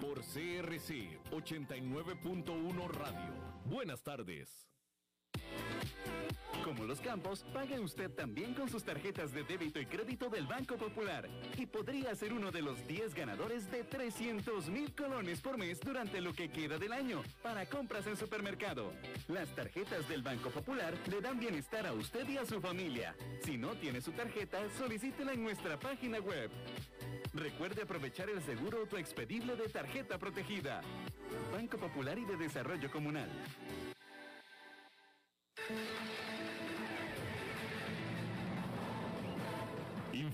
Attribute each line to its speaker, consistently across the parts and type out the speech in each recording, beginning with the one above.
Speaker 1: por CRC 89.1 Radio. Buenas tardes.
Speaker 2: Como los campos, pague usted también con sus tarjetas de débito y crédito del Banco Popular y podría ser uno de los 10 ganadores de 300 mil colones por mes durante lo que queda del año para compras en supermercado. Las tarjetas del Banco Popular le dan bienestar a usted y a su familia. Si no tiene su tarjeta, solicítela en nuestra página web. Recuerde aprovechar el seguro autoexpedible de tarjeta protegida. Banco Popular y de Desarrollo Comunal.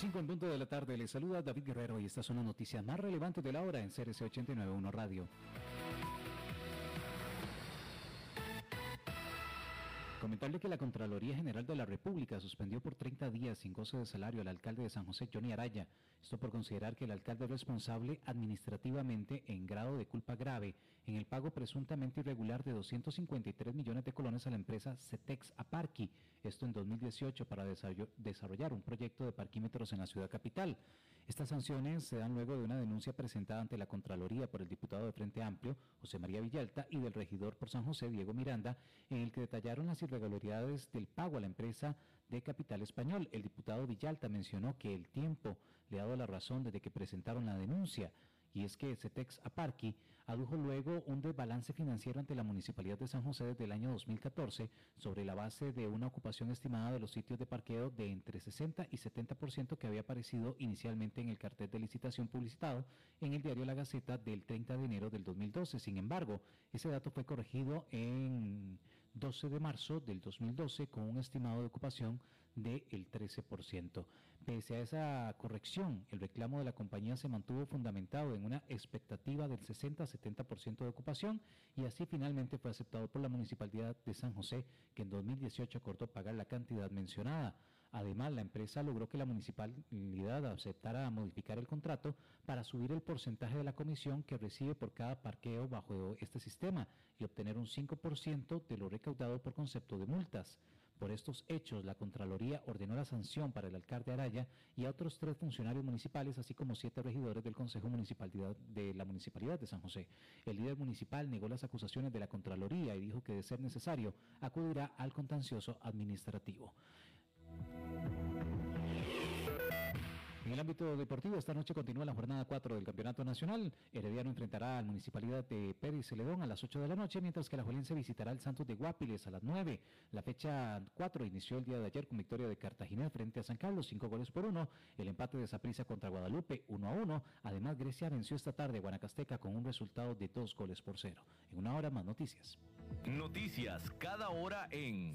Speaker 3: 5 en punto de la tarde, le saluda David Guerrero y estas son las noticias más relevantes de la hora en CRC 891 Radio. Comentarle que la Contraloría General de la República suspendió por 30 días sin goce de salario al alcalde de San José, Johnny Araya. Esto por considerar que el alcalde es responsable administrativamente en grado de culpa grave en el pago presuntamente irregular de 253 millones de colones a la empresa Cetex Aparqui, esto en 2018 para desarrollar un proyecto de parquímetros en la ciudad capital. Estas sanciones se dan luego de una denuncia presentada ante la Contraloría por el diputado de Frente Amplio, José María Villalta, y del regidor por San José, Diego Miranda, en el que detallaron las irregularidades del pago a la empresa de Capital Español. El diputado Villalta mencionó que el tiempo le ha dado la razón desde que presentaron la denuncia y es que Cetex Aparqui adujo luego un desbalance financiero ante la Municipalidad de San José desde el año 2014 sobre la base de una ocupación estimada de los sitios de parqueo de entre 60 y 70% que había aparecido inicialmente en el cartel de licitación publicitado en el diario La Gaceta del 30 de enero del 2012. Sin embargo, ese dato fue corregido en 12 de marzo del 2012 con un estimado de ocupación del 13%. Pese a esa corrección, el reclamo de la compañía se mantuvo fundamentado en una expectativa del 60 a 70% de ocupación y así finalmente fue aceptado por la Municipalidad de San José, que en 2018 acordó pagar la cantidad mencionada. Además, la empresa logró que la municipalidad aceptara modificar el contrato para subir el porcentaje de la comisión que recibe por cada parqueo bajo este sistema y obtener un 5% de lo recaudado por concepto de multas. Por estos hechos, la Contraloría ordenó la sanción para el alcalde Araya y a otros tres funcionarios municipales, así como siete regidores del Consejo Municipal de la Municipalidad de San José. El líder municipal negó las acusaciones de la Contraloría y dijo que, de ser necesario, acudirá al contencioso administrativo. En el ámbito deportivo, esta noche continúa la jornada 4 del Campeonato Nacional. Herediano enfrentará a la Municipalidad de Pérez Celedón a las 8 de la noche, mientras que la Juelense visitará el Santos de Guapiles a las 9. La fecha 4 inició el día de ayer con victoria de Cartagena frente a San Carlos, 5 goles por 1. El empate de Saprissa contra Guadalupe, 1 a 1. Además, Grecia venció esta tarde a Guanacasteca con un resultado de 2 goles por 0. En una hora más noticias.
Speaker 1: Noticias cada hora en...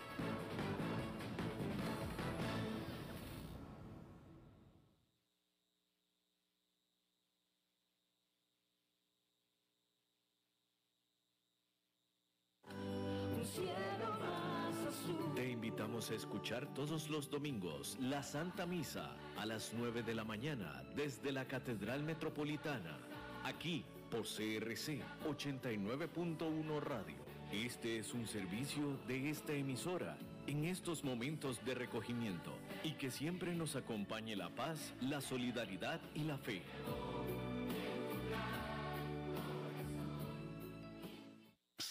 Speaker 1: A escuchar todos los domingos la Santa Misa a las 9 de la mañana desde la Catedral Metropolitana, aquí por CRC 89.1 Radio. Este es un servicio de esta emisora en estos momentos de recogimiento y que siempre nos acompañe la paz, la solidaridad y la fe.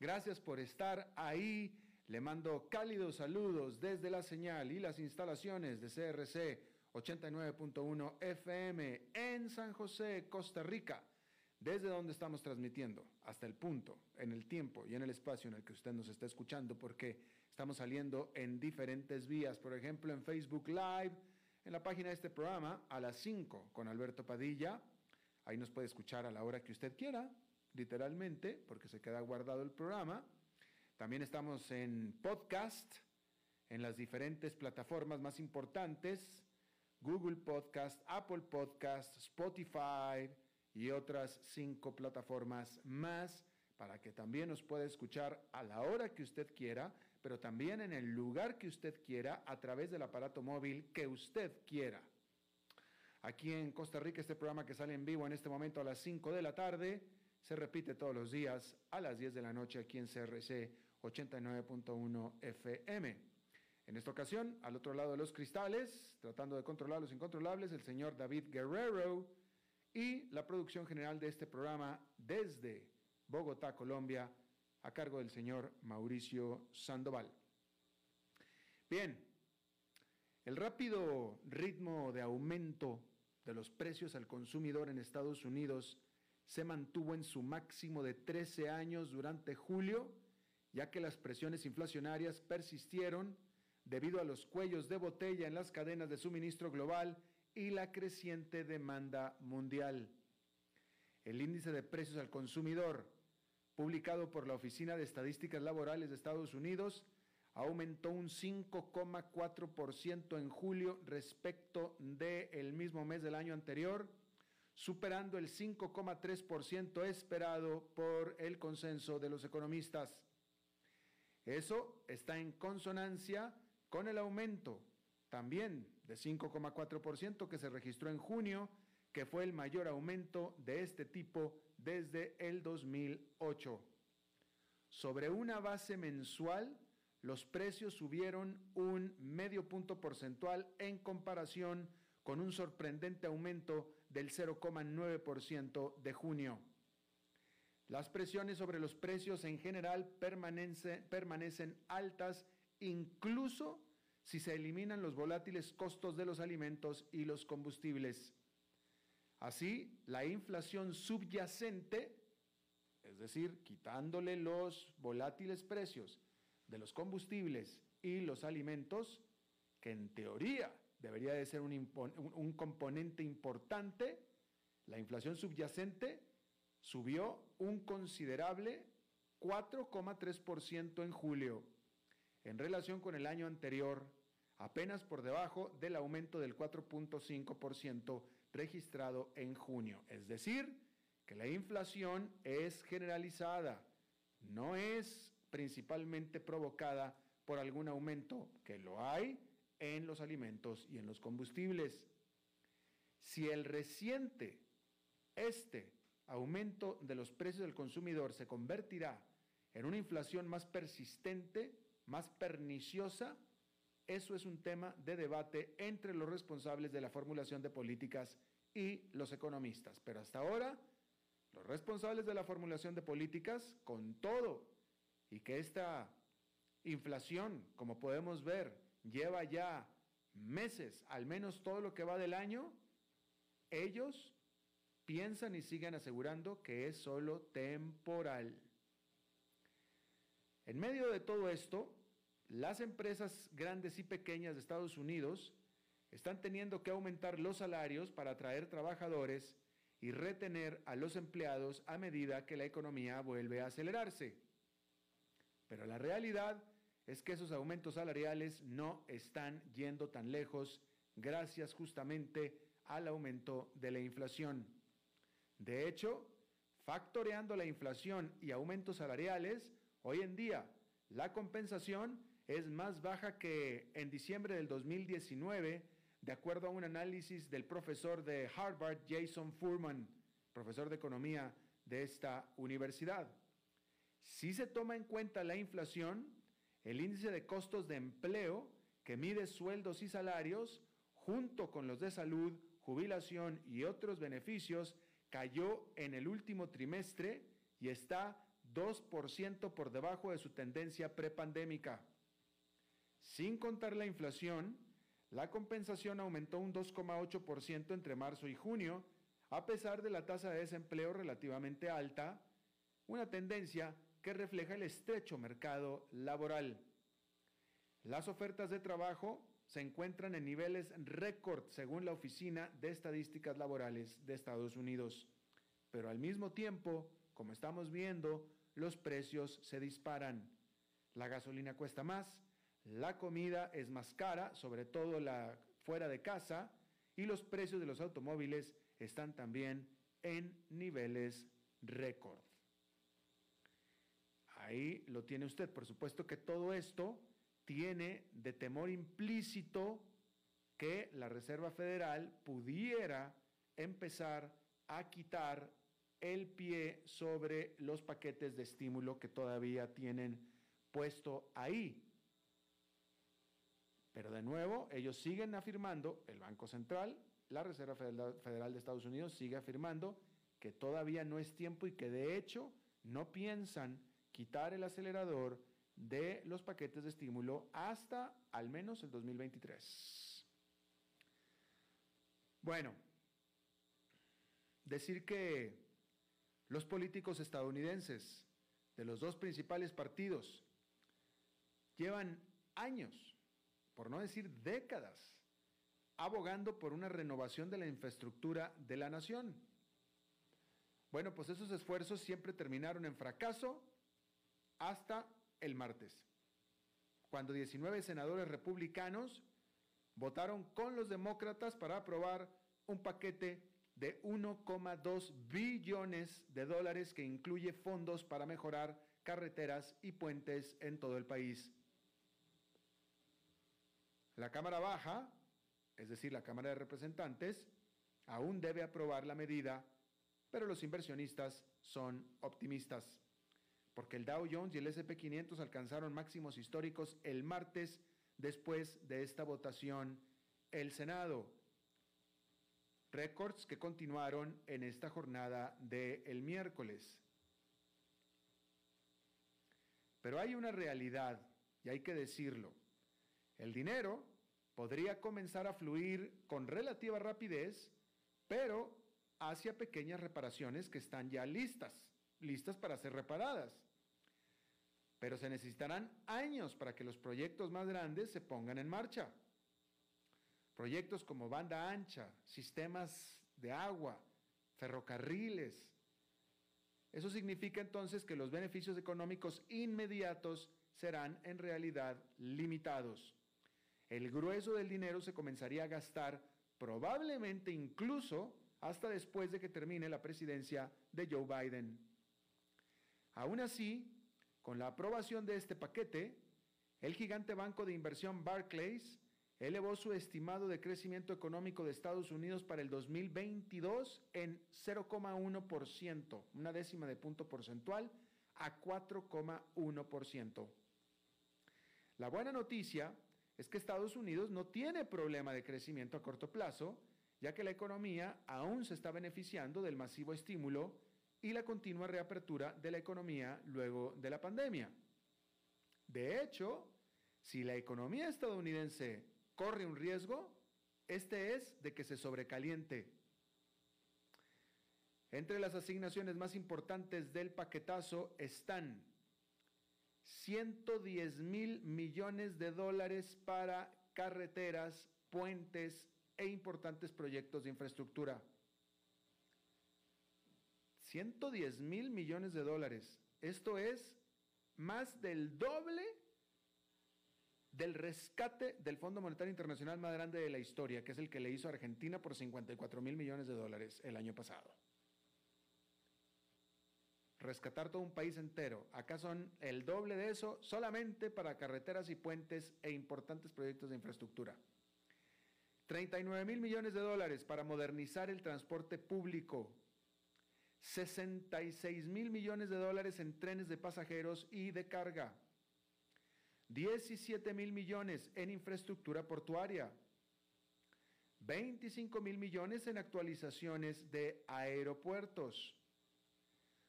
Speaker 4: gracias por estar ahí. Le mando cálidos saludos desde la señal y las instalaciones de CRC 89.1 FM en San José, Costa Rica, desde donde estamos transmitiendo hasta el punto, en el tiempo y en el espacio en el que usted nos está escuchando, porque estamos saliendo en diferentes vías, por ejemplo en Facebook Live en la página de este programa a las 5 con Alberto Padilla. Ahí nos puede escuchar a la hora que usted quiera, literalmente, porque se queda guardado el programa. También estamos en podcast, en las diferentes plataformas más importantes, Google Podcast, Apple Podcast, Spotify y otras cinco plataformas más, para que también nos pueda escuchar a la hora que usted quiera pero también en el lugar que usted quiera a través del aparato móvil que usted quiera. Aquí en Costa Rica, este programa que sale en vivo en este momento a las 5 de la tarde, se repite todos los días a las 10 de la noche aquí en CRC 89.1 FM. En esta ocasión, al otro lado de los cristales, tratando de controlar los incontrolables, el señor David Guerrero y la producción general de este programa desde Bogotá, Colombia, a cargo del señor Mauricio Sandoval. Bien, el rápido ritmo de aumento de los precios al consumidor en Estados Unidos se mantuvo en su máximo de 13 años durante julio, ya que las presiones inflacionarias persistieron debido a los cuellos de botella en las cadenas de suministro global y la creciente demanda mundial. El índice de precios al consumidor publicado por la Oficina de Estadísticas Laborales de Estados Unidos, aumentó un 5,4% en julio respecto del mismo mes del año anterior, superando el 5,3% esperado por el consenso de los economistas. Eso está en consonancia con el aumento también de 5,4% que se registró en junio, que fue el mayor aumento de este tipo desde el 2008. Sobre una base mensual, los precios subieron un medio punto porcentual en comparación con un sorprendente aumento del 0,9% de junio. Las presiones sobre los precios en general permanecen altas incluso si se eliminan los volátiles costos de los alimentos y los combustibles. Así, la inflación subyacente, es decir, quitándole los volátiles precios de los combustibles y los alimentos, que en teoría debería de ser un, componente importante, la inflación subyacente subió un considerable 4,3% en julio, en relación con el año anterior, apenas por debajo del aumento del 4.5% registrado en junio. Es decir, que la inflación es generalizada, no es principalmente provocada por algún aumento, que lo hay en los alimentos y en los combustibles. Si el reciente, este aumento de los precios del consumidor se convertirá en una inflación más persistente, más perniciosa, eso es un tema de debate entre los responsables de la formulación de políticas y los economistas. Pero hasta ahora, los responsables de la formulación de políticas, con todo, y que esta inflación, como podemos ver, lleva ya meses, al menos todo lo que va del año, ellos piensan y siguen asegurando que es solo temporal. En medio de todo esto, las empresas grandes y pequeñas de Estados Unidos están teniendo que aumentar los salarios para atraer trabajadores y retener a los empleados a medida que la economía vuelve a acelerarse. Pero la realidad es que esos aumentos salariales no están yendo tan lejos gracias justamente al aumento de la inflación. De hecho, factoreando la inflación y aumentos salariales, hoy en día la compensación es más baja que en diciembre del 2019, de acuerdo a un análisis del profesor de Harvard, Jason Furman, profesor de economía de esta universidad. Si se toma en cuenta la inflación, el índice de costos de empleo, que mide sueldos y salarios, junto con los de salud, jubilación y otros beneficios, cayó en el último trimestre y está 2% por debajo de su tendencia prepandémica. Sin contar la inflación, la compensación aumentó un 2,8% entre marzo y junio, a pesar de la tasa de desempleo relativamente alta, una tendencia que refleja el estrecho mercado laboral. Las ofertas de trabajo se encuentran en niveles récord según la Oficina de Estadísticas Laborales de Estados Unidos. Pero al mismo tiempo, como estamos viendo, los precios se disparan. La gasolina cuesta más, la comida es más cara, sobre todo la fuera de casa, y los precios de los automóviles están también en niveles récord. Ahí lo tiene usted. Por supuesto que todo esto tiene de temor implícito que la Reserva Federal pudiera empezar a quitar el pie sobre los paquetes de estímulo que todavía tienen puesto ahí. Pero de nuevo, ellos siguen afirmando, el Banco Central, la Reserva Federal de Estados Unidos sigue afirmando que todavía no es tiempo y que de hecho no piensan quitar el acelerador de los paquetes de estímulo hasta al menos el 2023. Bueno, decir que los políticos estadounidenses de los dos principales partidos llevan años por no decir décadas, abogando por una renovación de la infraestructura de la nación. Bueno, pues esos esfuerzos siempre terminaron en fracaso hasta el martes, cuando 19 senadores republicanos votaron con los demócratas para aprobar un paquete de 1,2 billones de dólares que incluye fondos para mejorar carreteras y puentes en todo el país. La Cámara Baja, es decir, la Cámara de Representantes, aún debe aprobar la medida, pero los inversionistas son optimistas, porque el Dow Jones y el SP500 alcanzaron máximos históricos el martes después de esta votación el Senado. Récords que continuaron en esta jornada del miércoles. Pero hay una realidad, y hay que decirlo. El dinero podría comenzar a fluir con relativa rapidez, pero hacia pequeñas reparaciones que están ya listas, listas para ser reparadas. Pero se necesitarán años para que los proyectos más grandes se pongan en marcha. Proyectos como banda ancha, sistemas de agua, ferrocarriles. Eso significa entonces que los beneficios económicos inmediatos serán en realidad limitados el grueso del dinero se comenzaría a gastar probablemente incluso hasta después de que termine la presidencia de Joe Biden. Aún así, con la aprobación de este paquete, el gigante banco de inversión Barclays elevó su estimado de crecimiento económico de Estados Unidos para el 2022 en 0,1%, una décima de punto porcentual, a 4,1%. La buena noticia es que Estados Unidos no tiene problema de crecimiento a corto plazo, ya que la economía aún se está beneficiando del masivo estímulo y la continua reapertura de la economía luego de la pandemia. De hecho, si la economía estadounidense corre un riesgo, este es de que se sobrecaliente. Entre las asignaciones más importantes del paquetazo están 110 mil millones de dólares para carreteras, puentes e importantes proyectos de infraestructura. 110 mil millones de dólares. Esto es más del doble del rescate del Fondo Monetario Internacional más grande de la historia, que es el que le hizo a Argentina por 54 mil millones de dólares el año pasado. Rescatar todo un país entero. Acá son el doble de eso solamente para carreteras y puentes e importantes proyectos de infraestructura. 39 mil millones de dólares para modernizar el transporte público. 66 mil millones de dólares en trenes de pasajeros y de carga. 17 mil millones en infraestructura portuaria, 25 mil millones en actualizaciones de aeropuertos,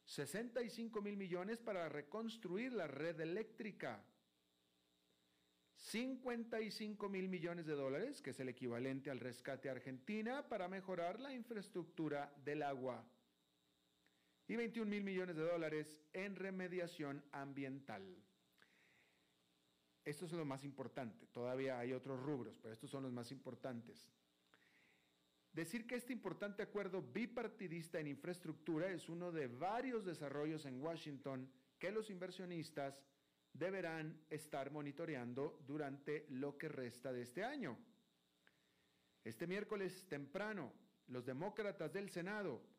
Speaker 4: 65 mil millones para reconstruir la red eléctrica, 55 mil millones de dólares, que es el equivalente al rescate Argentina, para mejorar la infraestructura del agua, y 21 mil millones de dólares en remediación ambiental. Estos son los más importantes. Todavía hay otros rubros, pero estos son los más importantes. Decir que este importante acuerdo bipartidista en infraestructura es uno de varios desarrollos en Washington que los inversionistas deberán estar monitoreando durante lo que resta de este año. Este miércoles temprano, los demócratas del Senado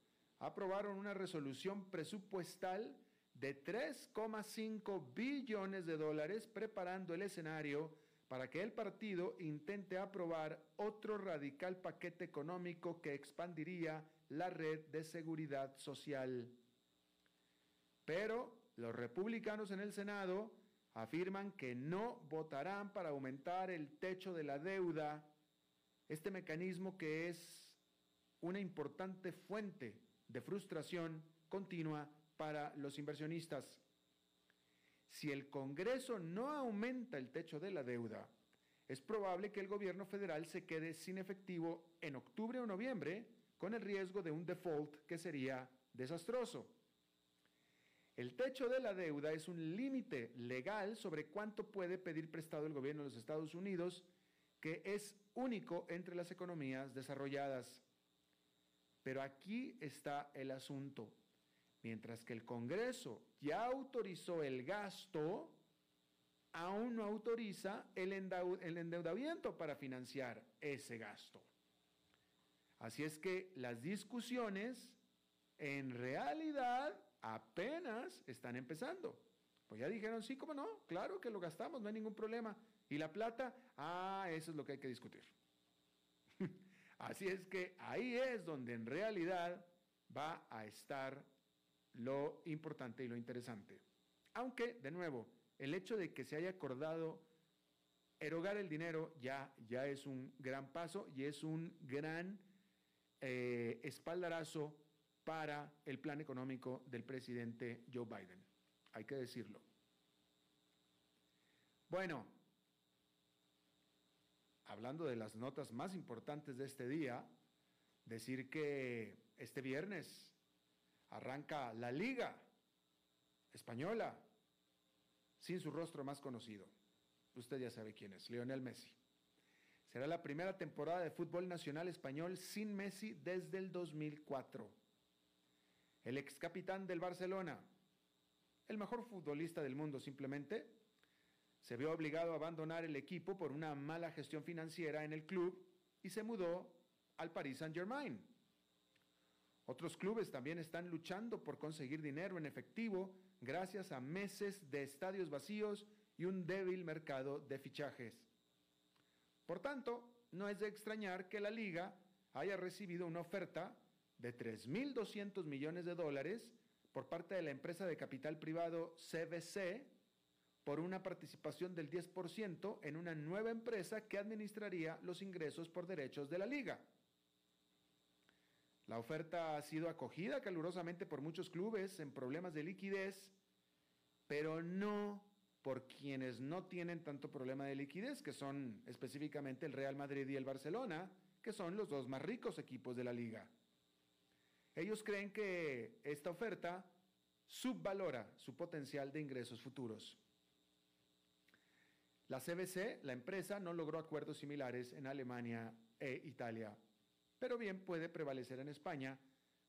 Speaker 4: aprobaron una resolución presupuestal de 3,5 billones de dólares preparando el escenario para que el partido intente aprobar otro radical paquete económico que expandiría la red de seguridad social. Pero los republicanos en el Senado afirman que no votarán para aumentar el techo de la deuda, este mecanismo que es una importante fuente de frustración continua para los inversionistas. Si el Congreso no aumenta el techo de la deuda, es probable que el gobierno federal se quede sin efectivo en octubre o noviembre con el riesgo de un default que sería desastroso. El techo de la deuda es un límite legal sobre cuánto puede pedir prestado el gobierno de los Estados Unidos, que es único entre las economías desarrolladas. Pero aquí está el asunto. Mientras que el Congreso ya autorizó el gasto, aún no autoriza el, endeudamiento para financiar ese gasto. Así es que las discusiones en realidad apenas están empezando. Pues ya dijeron, sí, cómo no, claro que lo gastamos, no hay ningún problema. ¿Y la plata? Ah, eso es lo que hay que discutir. Así es que ahí es donde en realidad va a estar lo importante y lo interesante. Aunque, de nuevo, el hecho de que se haya acordado erogar el dinero ya, ya es un gran paso y es un gran eh, espaldarazo para el plan económico del presidente Joe Biden. Hay que decirlo. Bueno, hablando de las notas más importantes de este día, decir que este viernes arranca la liga española sin su rostro más conocido. Usted ya sabe quién es, Lionel Messi. Será la primera temporada de fútbol nacional español sin Messi desde el 2004. El ex capitán del Barcelona, el mejor futbolista del mundo simplemente, se vio obligado a abandonar el equipo por una mala gestión financiera en el club y se mudó al Paris Saint-Germain. Otros clubes también están luchando por conseguir dinero en efectivo gracias a meses de estadios vacíos y un débil mercado de fichajes. Por tanto, no es de extrañar que la liga haya recibido una oferta de 3.200 millones de dólares por parte de la empresa de capital privado CBC por una participación del 10% en una nueva empresa que administraría los ingresos por derechos de la liga. La oferta ha sido acogida calurosamente por muchos clubes en problemas de liquidez, pero no por quienes no tienen tanto problema de liquidez, que son específicamente el Real Madrid y el Barcelona, que son los dos más ricos equipos de la liga. Ellos creen que esta oferta subvalora su potencial de ingresos futuros. La CBC, la empresa, no logró acuerdos similares en Alemania e Italia, pero bien puede prevalecer en España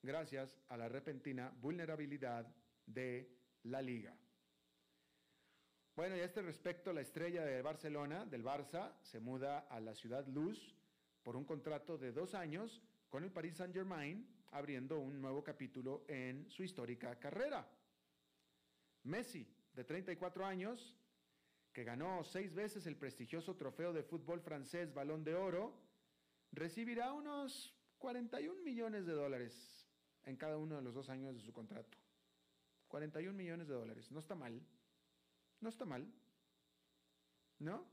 Speaker 4: gracias a la repentina vulnerabilidad de la liga. Bueno, y a este respecto, la estrella de Barcelona, del Barça, se muda a la ciudad Luz por un contrato de dos años con el Paris Saint-Germain, abriendo un nuevo capítulo en su histórica carrera. Messi, de 34 años, que ganó seis veces el prestigioso trofeo de fútbol francés Balón de Oro, recibirá unos 41 millones de dólares en cada uno de los dos años de su contrato. 41 millones de dólares, no está mal, no está mal, ¿no?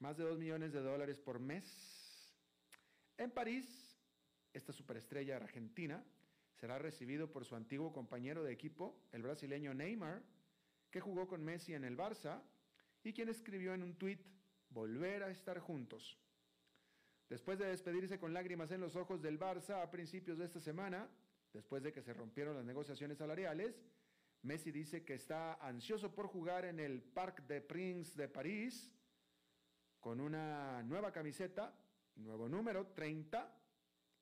Speaker 4: Más de 2 millones de dólares por mes. En París, esta superestrella argentina será recibido por su antiguo compañero de equipo, el brasileño Neymar, que jugó con Messi en el Barça y quien escribió en un tuit, volver a estar juntos. Después de despedirse con lágrimas en los ojos del Barça a principios de esta semana, después de que se rompieron las negociaciones salariales, Messi dice que está ansioso por jugar en el Parc des Princes de París con una nueva camiseta, nuevo número 30,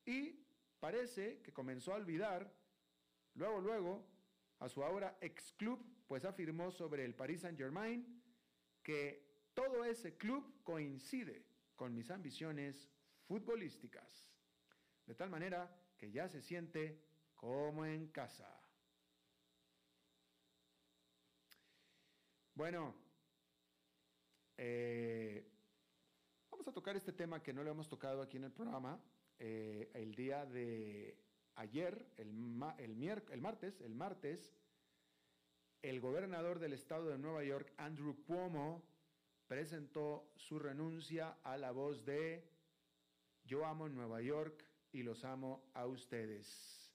Speaker 4: y parece que comenzó a olvidar, luego, luego, a su ahora ex club, pues afirmó sobre el Paris Saint-Germain que todo ese club coincide con mis ambiciones futbolísticas, de tal manera que ya se siente como en casa. Bueno, eh, vamos a tocar este tema que no lo hemos tocado aquí en el programa. Eh, el día de ayer, el, el, el martes, el martes, el gobernador del estado de Nueva York, Andrew Cuomo, presentó su renuncia a la voz de Yo amo Nueva York y los amo a ustedes.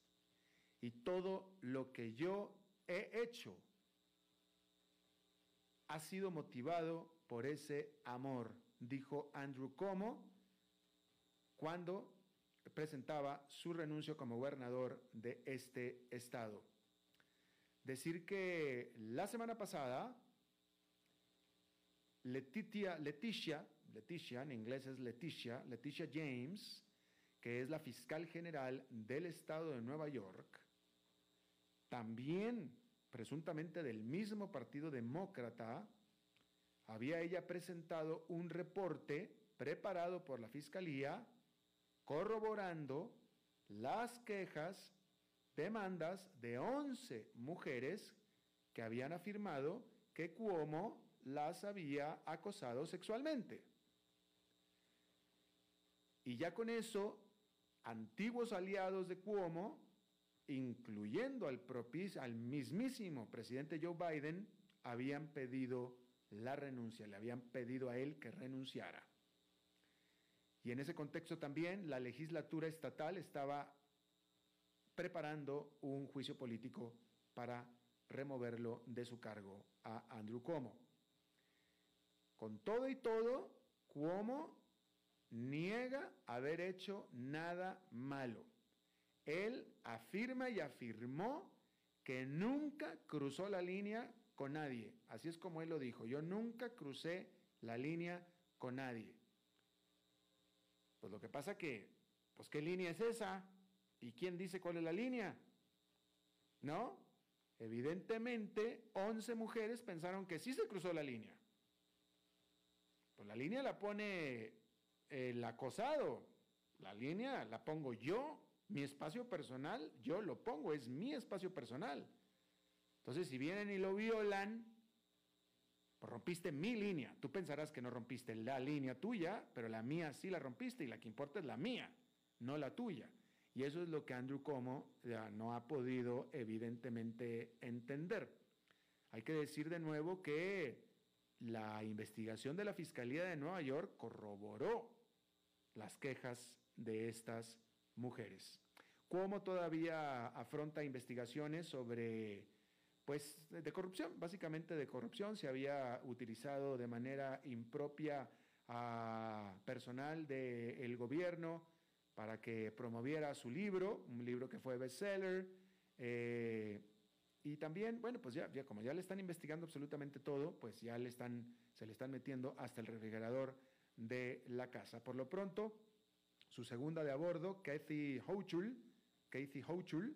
Speaker 4: Y todo lo que yo he hecho ha sido motivado por ese amor, dijo Andrew Cuomo cuando presentaba su renuncio como gobernador de este estado. Decir que la semana pasada, Letitia, Leticia, Leticia, en inglés es Leticia, Leticia James, que es la fiscal general del estado de Nueva York, también presuntamente del mismo Partido Demócrata, había ella presentado un reporte preparado por la Fiscalía corroborando las quejas, demandas de 11 mujeres que habían afirmado que Cuomo las había acosado sexualmente. Y ya con eso, antiguos aliados de Cuomo, incluyendo al, al mismísimo presidente Joe Biden, habían pedido la renuncia, le habían pedido a él que renunciara. Y en ese contexto también la legislatura estatal estaba preparando un juicio político para removerlo de su cargo a Andrew Cuomo. Con todo y todo, Cuomo niega haber hecho nada malo. Él afirma y afirmó que nunca cruzó la línea con nadie. Así es como él lo dijo. Yo nunca crucé la línea con nadie. Pues lo que pasa que, pues qué línea es esa y quién dice cuál es la línea. ¿No? Evidentemente, 11 mujeres pensaron que sí se cruzó la línea. Pues la línea la pone el acosado. La línea la pongo yo, mi espacio personal, yo lo pongo, es mi espacio personal. Entonces, si vienen y lo violan, pues rompiste mi línea. Tú pensarás que no rompiste la línea tuya, pero la mía sí la rompiste y la que importa es la mía, no la tuya. Y eso es lo que Andrew Como ya no ha podido evidentemente entender. Hay que decir de nuevo que la investigación de la Fiscalía de Nueva York corroboró las quejas de estas mujeres. ¿Cómo todavía afronta investigaciones sobre pues de corrupción, básicamente de corrupción, se había utilizado de manera impropia a personal del gobierno para que promoviera su libro, un libro que fue bestseller. Eh, y también, bueno, pues ya, ya, como ya le están investigando absolutamente todo, pues ya le están, se le están metiendo hasta el refrigerador de la casa. Por lo pronto, su segunda de a bordo, Kathy Hochul, Kathy Hochul,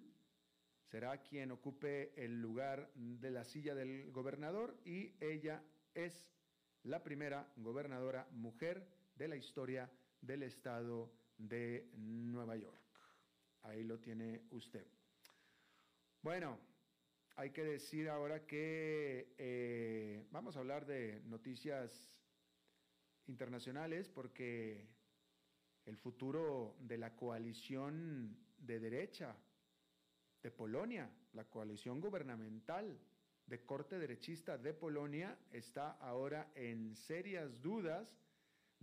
Speaker 4: será quien ocupe el lugar de la silla del gobernador y ella es la primera gobernadora mujer de la historia del estado de Nueva York. Ahí lo tiene usted. Bueno, hay que decir ahora que eh, vamos a hablar de noticias internacionales porque el futuro de la coalición de derecha de Polonia, la coalición gubernamental de corte derechista de Polonia, está ahora en serias dudas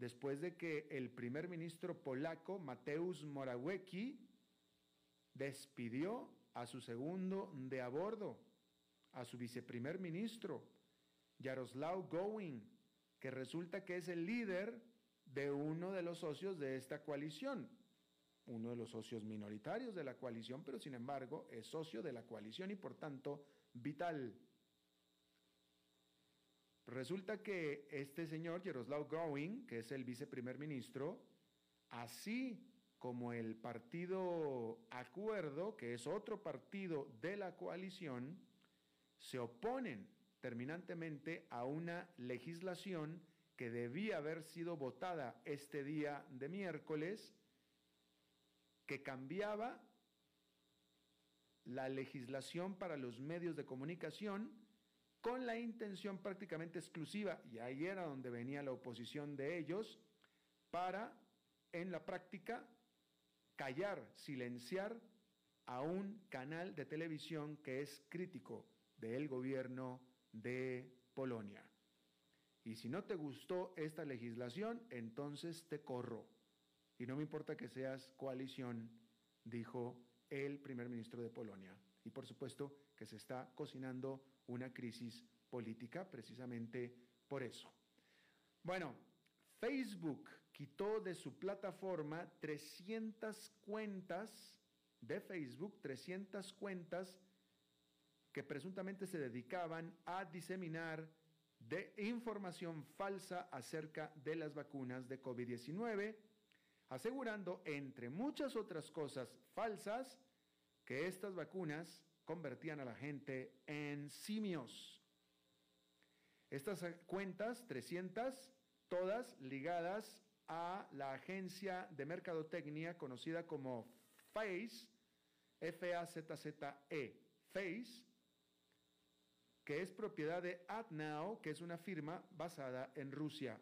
Speaker 4: después de que el primer ministro polaco, Mateusz Morawiecki, despidió a su segundo de a bordo, a su viceprimer ministro, Jaroslaw Gowin, que resulta que es el líder de uno de los socios de esta coalición, uno de los socios minoritarios de la coalición, pero sin embargo es socio de la coalición y por tanto vital. Resulta que este señor, Jaroslaw Gowin, que es el viceprimer ministro, así como el partido Acuerdo, que es otro partido de la coalición, se oponen terminantemente a una legislación que debía haber sido votada este día de miércoles, que cambiaba la legislación para los medios de comunicación con la intención prácticamente exclusiva, y ahí era donde venía la oposición de ellos, para, en la práctica, callar, silenciar a un canal de televisión que es crítico del gobierno de Polonia. Y si no te gustó esta legislación, entonces te corro. Y no me importa que seas coalición, dijo el primer ministro de Polonia. Y por supuesto que se está cocinando una crisis política precisamente por eso. Bueno, Facebook quitó de su plataforma 300 cuentas de Facebook, 300 cuentas que presuntamente se dedicaban a diseminar de información falsa acerca de las vacunas de COVID-19, asegurando, entre muchas otras cosas falsas, que estas vacunas convertían a la gente en simios. Estas cuentas, 300, todas ligadas a la agencia de mercadotecnia conocida como FACE, F-A-Z-Z-E, FACE, que es propiedad de AdNow, que es una firma basada en Rusia.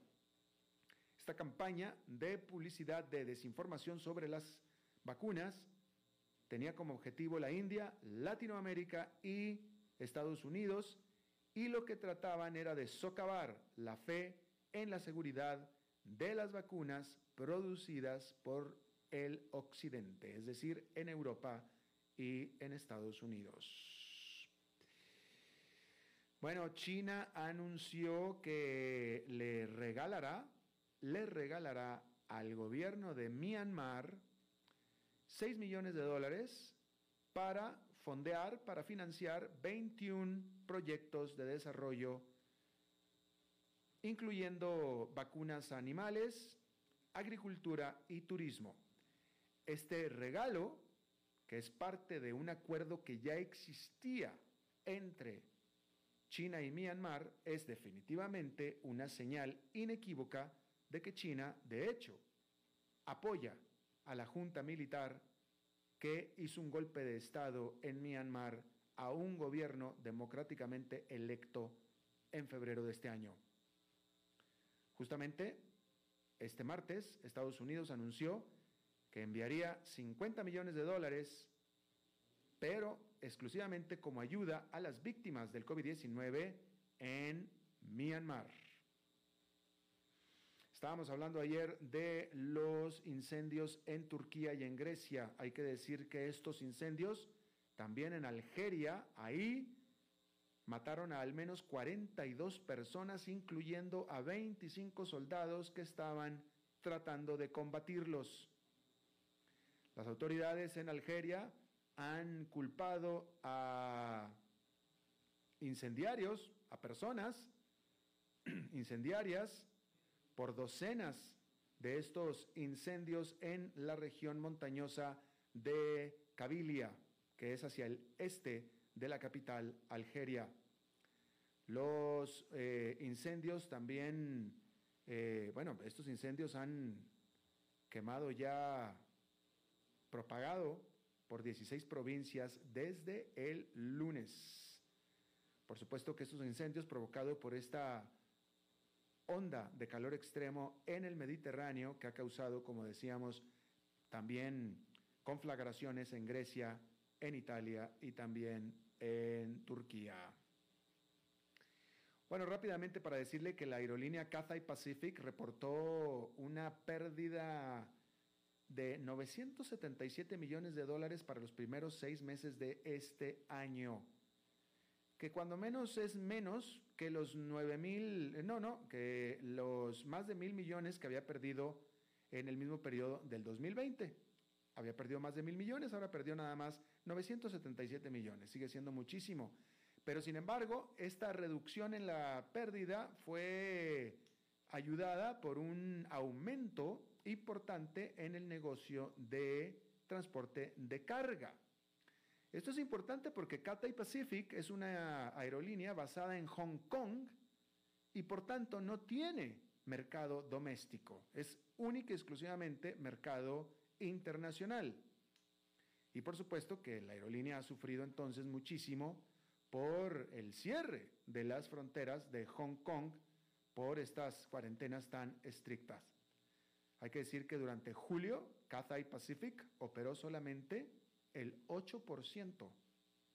Speaker 4: Esta campaña de publicidad de desinformación sobre las vacunas tenía como objetivo la India, Latinoamérica y Estados Unidos, y lo que trataban era de socavar la fe en la seguridad de las vacunas producidas por el Occidente, es decir, en Europa y en Estados Unidos. Bueno, China anunció que le regalará, le regalará al gobierno de Myanmar 6 millones de dólares para fondear, para financiar 21 proyectos de desarrollo, incluyendo vacunas animales, agricultura y turismo. Este regalo, que es parte de un acuerdo que ya existía entre China y Myanmar, es definitivamente una señal inequívoca de que China, de hecho, apoya a la junta militar que hizo un golpe de Estado en Myanmar a un gobierno democráticamente electo en febrero de este año. Justamente, este martes, Estados Unidos anunció que enviaría 50 millones de dólares, pero exclusivamente como ayuda a las víctimas del COVID-19 en Myanmar. Estábamos hablando ayer de los incendios en Turquía y en Grecia. Hay que decir que estos incendios, también en Algeria, ahí mataron a al menos 42 personas, incluyendo a 25 soldados que estaban tratando de combatirlos. Las autoridades en Algeria han culpado a incendiarios, a personas incendiarias, por docenas de estos incendios en la región montañosa de Kabilia, que es hacia el este de la capital Algeria. Los eh, incendios también, eh, bueno, estos incendios han quemado ya, propagado por 16 provincias desde el lunes. Por supuesto que estos incendios provocados por esta onda de calor extremo en el Mediterráneo que ha causado, como decíamos, también conflagraciones en Grecia, en Italia y también en Turquía. Bueno, rápidamente para decirle que la aerolínea Cathay Pacific reportó una pérdida de 977 millones de dólares para los primeros seis meses de este año, que cuando menos es menos que los 9 mil, eh, no, no, que los más de mil millones que había perdido en el mismo periodo del 2020. Había perdido más de mil millones, ahora perdió nada más 977 millones, sigue siendo muchísimo. Pero sin embargo, esta reducción en la pérdida fue ayudada por un aumento importante en el negocio de transporte de carga. Esto es importante porque Cathay Pacific es una aerolínea basada en Hong Kong y por tanto no tiene mercado doméstico, es única y exclusivamente mercado internacional. Y por supuesto que la aerolínea ha sufrido entonces muchísimo por el cierre de las fronteras de Hong Kong por estas cuarentenas tan estrictas. Hay que decir que durante julio Cathay Pacific operó solamente el 8%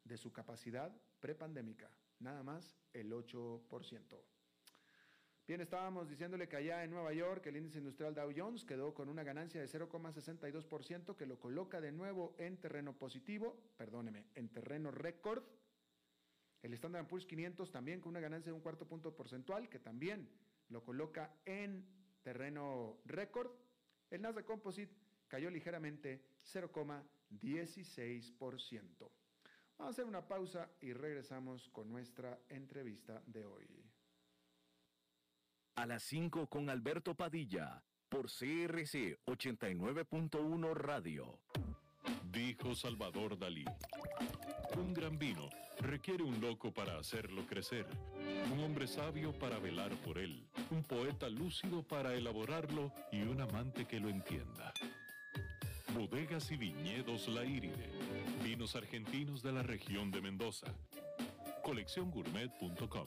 Speaker 4: de su capacidad prepandémica, nada más el 8%. Bien, estábamos diciéndole que allá en Nueva York el índice industrial Dow Jones quedó con una ganancia de 0,62% que lo coloca de nuevo en terreno positivo, perdóneme, en terreno récord. El Standard Poor's 500 también con una ganancia de un cuarto punto porcentual que también lo coloca en terreno récord. El Nasdaq Composite cayó ligeramente 0,16%. Vamos a hacer una pausa y regresamos con nuestra entrevista de hoy.
Speaker 1: A las 5 con Alberto Padilla, por CRC 89.1 Radio.
Speaker 5: Dijo Salvador Dalí. Un gran vino requiere un loco para hacerlo crecer, un hombre sabio para velar por él, un poeta lúcido para elaborarlo y un amante que lo entienda. Bodegas y viñedos La Iride. Vinos argentinos de la región de Mendoza. Colecciongourmet.com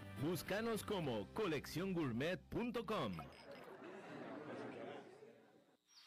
Speaker 1: Búscanos como colecciongourmet.com.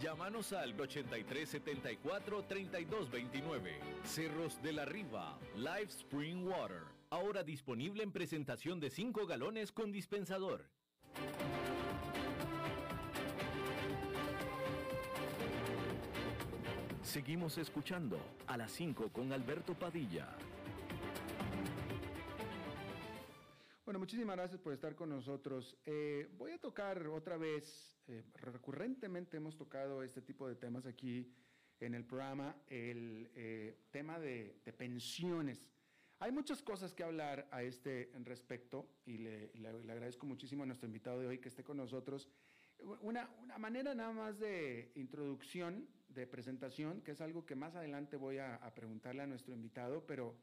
Speaker 1: Llámanos al 83 74 Cerros de la Riva, Live Spring Water. Ahora disponible en presentación de 5 galones con dispensador. Seguimos escuchando a las 5 con Alberto Padilla.
Speaker 4: Bueno, muchísimas gracias por estar con nosotros. Eh, voy a tocar otra vez eh, recurrentemente hemos tocado este tipo de temas aquí en el programa, el eh, tema de, de, pensiones. Hay muchas cosas que hablar a este respecto y le, le, le, agradezco muchísimo a nuestro invitado de hoy que esté con nosotros. Una, una, manera nada más de introducción, de presentación, que es algo que más adelante voy a, a preguntarle a nuestro invitado, pero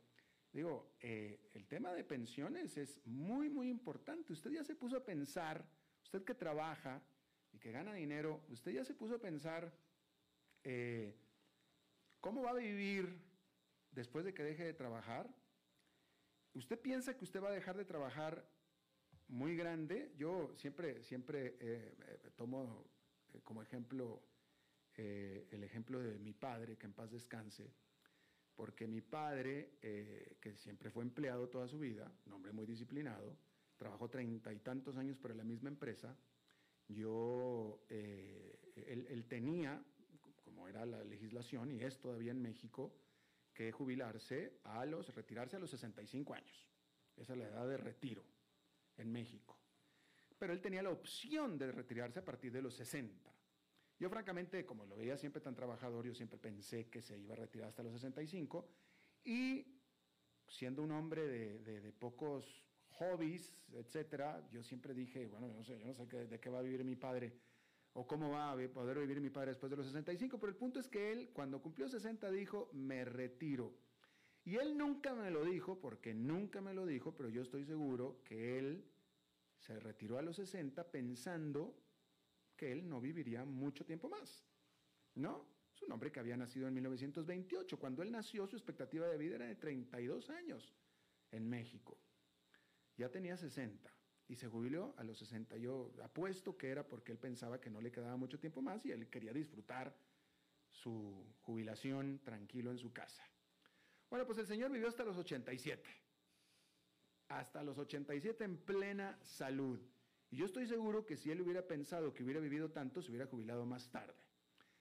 Speaker 4: digo, eh, el tema de pensiones es muy, muy importante. Usted ya se puso a pensar, usted que trabaja que gana dinero, usted ya se puso a pensar eh, cómo va a vivir después de que deje de trabajar. ¿Usted piensa que usted va a dejar de trabajar muy grande? Yo siempre, siempre eh, tomo como ejemplo el ejemplo de mi padre, que en paz descanse porque mi padre, eh, que siempre fue empleado toda su vida, un hombre muy disciplinado, trabajó treinta y tantos años para la misma empresa, yo, eh, él, tenía, como era la legislación, y es todavía en México, que jubilarse a los, retirarse a los 65 años. Esa es la edad de retiro en México. Pero él tenía la opción de retirarse a partir de los 60. Yo francamente, como lo veía siempre tan trabajador, yo siempre pensé que se iba a retirar hasta los 65 y siendo un hombre de pocos hobbies, etcétera, yo siempre dije, bueno, yo no sé, yo no sé qué, de qué va a vivir mi padre o cómo va a poder vivir mi padre después de los 65, pero el punto es que él cuando cumplió 60 dijo, me retiro. Y él nunca me lo dijo, porque nunca me lo dijo, pero yo estoy seguro que él se retiró a los 60 pensando que él no viviría mucho tiempo más. ¿No? Es un hombre que había nacido en 1928. Cuando él nació, su expectativa de vida era de 32 años en México. Ya tenía 60 y se jubiló a los 60. Yo apuesto que era porque él pensaba que no le quedaba mucho tiempo más y él quería disfrutar su jubilación tranquilo en su casa. Bueno, pues el señor vivió hasta los 87. Hasta los 87 en plena salud. Y yo estoy seguro que si él hubiera pensado que hubiera vivido tanto, se hubiera jubilado más tarde.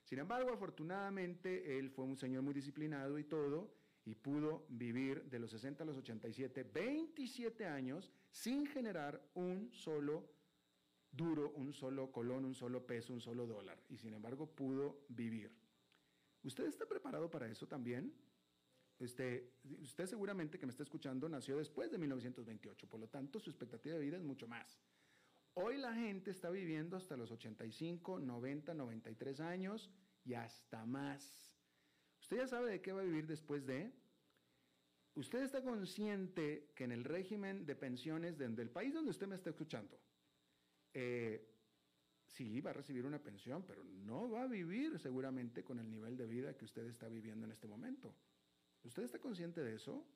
Speaker 4: Sin embargo, afortunadamente, él fue un señor muy disciplinado y todo, y pudo vivir de los 60 a los 87, 27 años, sin generar un solo duro, un solo colón, un solo peso, un solo dólar. Y sin embargo, pudo vivir. ¿Usted está preparado para eso también? Este, usted seguramente que me está escuchando nació después de 1928, por lo tanto su expectativa de vida es mucho más. Hoy la gente está viviendo hasta los 85, 90, 93 años y hasta más. Usted ya sabe de qué va a vivir después de. Usted está consciente que en el régimen de pensiones del país donde usted me está escuchando, eh, sí va a recibir una pensión, pero no va a vivir seguramente con el nivel de vida que usted está viviendo en este momento. ¿Usted está consciente de eso?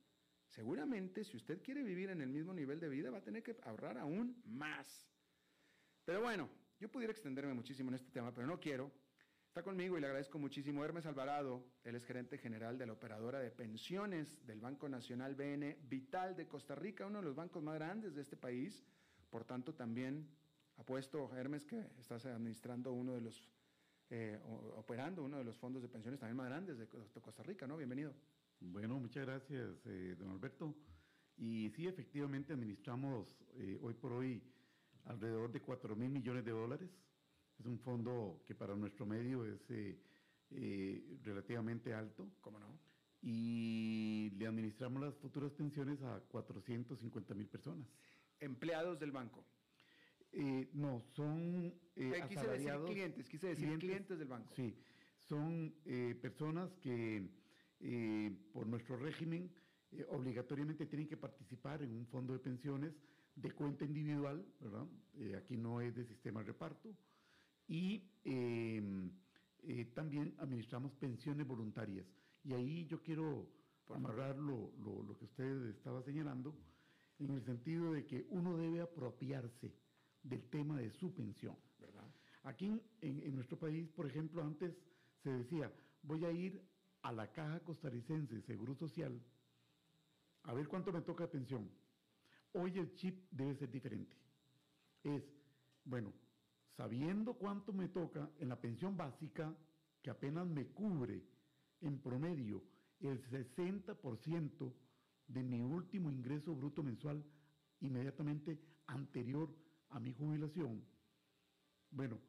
Speaker 4: Seguramente si usted quiere vivir en el mismo nivel de vida va a tener que ahorrar aún más. Pero bueno, yo pudiera extenderme muchísimo en este tema, pero no quiero. Está conmigo y le agradezco muchísimo Hermes Alvarado, él es gerente general de la operadora de pensiones del Banco Nacional BN Vital de Costa Rica, uno de los bancos más grandes de este país. Por tanto, también apuesto, Hermes, que estás administrando uno de los, eh, operando uno de los fondos de pensiones también más grandes de Costa Rica, ¿no? Bienvenido.
Speaker 6: Bueno, muchas gracias, eh, don Alberto. Y sí, efectivamente administramos eh, hoy por hoy alrededor de 4 mil millones de dólares. Es un fondo que para nuestro medio es eh, eh, relativamente alto.
Speaker 4: ¿Cómo no?
Speaker 6: Y le administramos las futuras pensiones a 450 mil personas.
Speaker 4: ¿Empleados del banco?
Speaker 6: Eh, no, son
Speaker 4: quise decir clientes, quise decir clientes, clientes del banco.
Speaker 6: Sí, son personas que por nuestro régimen obligatoriamente tienen que participar en un fondo de pensiones de cuenta individual, ¿verdad? Eh, aquí no es de sistema de reparto. Y eh, eh, también administramos pensiones voluntarias. Y ahí yo quiero amarrar lo, lo, lo, que usted estaba señalando, en el sentido de que uno debe apropiarse del tema de su pensión.
Speaker 4: ¿verdad?
Speaker 6: Aquí en, en, en nuestro país, por ejemplo, antes se decía, voy a ir a la Caja Costarricense de Seguro Social a ver cuánto me toca de pensión Hoy el chip debe ser diferente. Es, bueno, sabiendo cuánto me toca en la pensión básica, que apenas me cubre en promedio el 60% de mi último ingreso bruto mensual inmediatamente anterior a mi jubilación, bueno,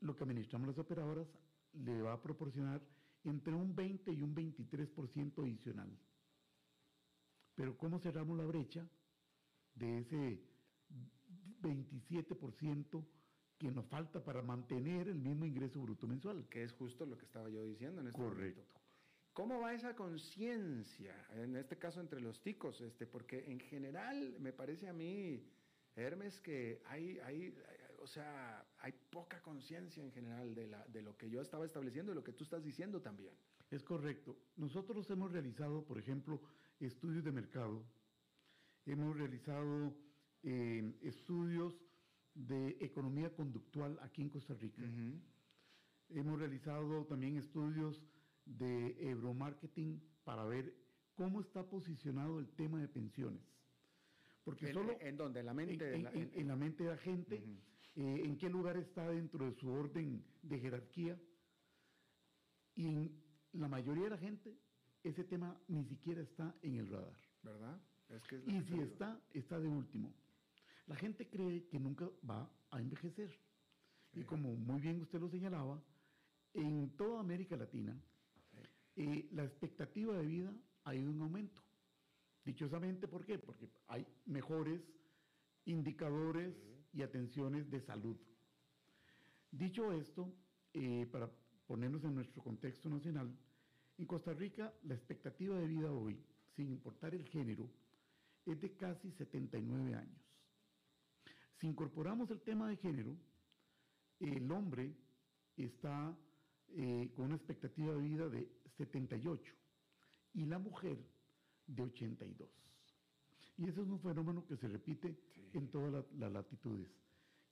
Speaker 6: lo que administramos las operadoras le va a proporcionar entre un 20 y un 23% adicional. Pero ¿cómo cerramos la brecha de ese 27% que nos falta para mantener el mismo ingreso bruto mensual?
Speaker 4: Que es justo lo que estaba yo diciendo en este
Speaker 6: Correcto.
Speaker 4: momento. ¿Cómo va esa conciencia, en este caso entre los ticos? Este, porque en general me parece a mí, Hermes, que hay, hay, o sea, hay poca conciencia en general de, la, de lo que yo estaba estableciendo y lo que tú estás diciendo también.
Speaker 6: Es correcto. Nosotros hemos realizado, por ejemplo, estudios de mercado, hemos realizado eh, estudios de economía conductual aquí en Costa Rica. Hemos realizado también estudios de euromarketing para ver cómo está posicionado el tema de pensiones. Porque
Speaker 4: ¿En,
Speaker 6: solo
Speaker 4: en dónde? ¿En la mente? de
Speaker 6: en,
Speaker 4: la-
Speaker 6: en- en la mente de la gente, eh, en qué lugar está dentro de su orden de jerarquía. Y en la mayoría de la gente, ese tema ni siquiera está en el radar.
Speaker 4: ¿Verdad? Es que es
Speaker 6: Y si está, está de último. La gente cree que nunca va a envejecer. Y como muy bien usted lo señalaba, en toda América Latina, eh, la expectativa de vida ha ido en aumento. Dichosamente, ¿por qué? Porque hay mejores indicadores y atenciones de salud. Dicho esto, eh, para ponernos en nuestro contexto nacional, en Costa Rica la expectativa de vida hoy, sin importar el género, es de casi 79 años. Si incorporamos el tema de género, el hombre está eh, con una expectativa de vida de 78 y la mujer de 82. Y eso es un fenómeno que se repite en todas la- las latitudes.